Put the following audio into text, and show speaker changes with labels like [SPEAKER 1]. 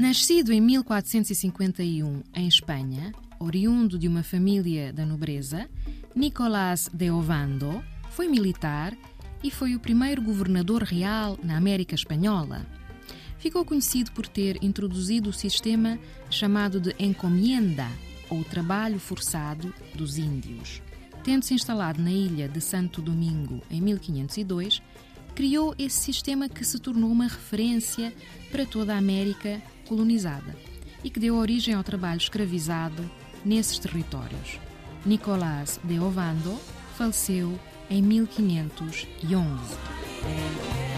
[SPEAKER 1] Nascido em 1451 em Espanha, oriundo de uma família da nobreza, Nicolás de Ovando foi militar e foi o primeiro governador real na América Espanhola. Ficou conhecido por ter introduzido o sistema chamado de encomienda, ou trabalho forçado dos índios. Tendo-se instalado na ilha de Santo Domingo em 1502, criou esse sistema que se tornou uma referência para toda a América colonizada e que deu origem ao trabalho escravizado nesses territórios. Nicolás de Ovando faleceu em 1511.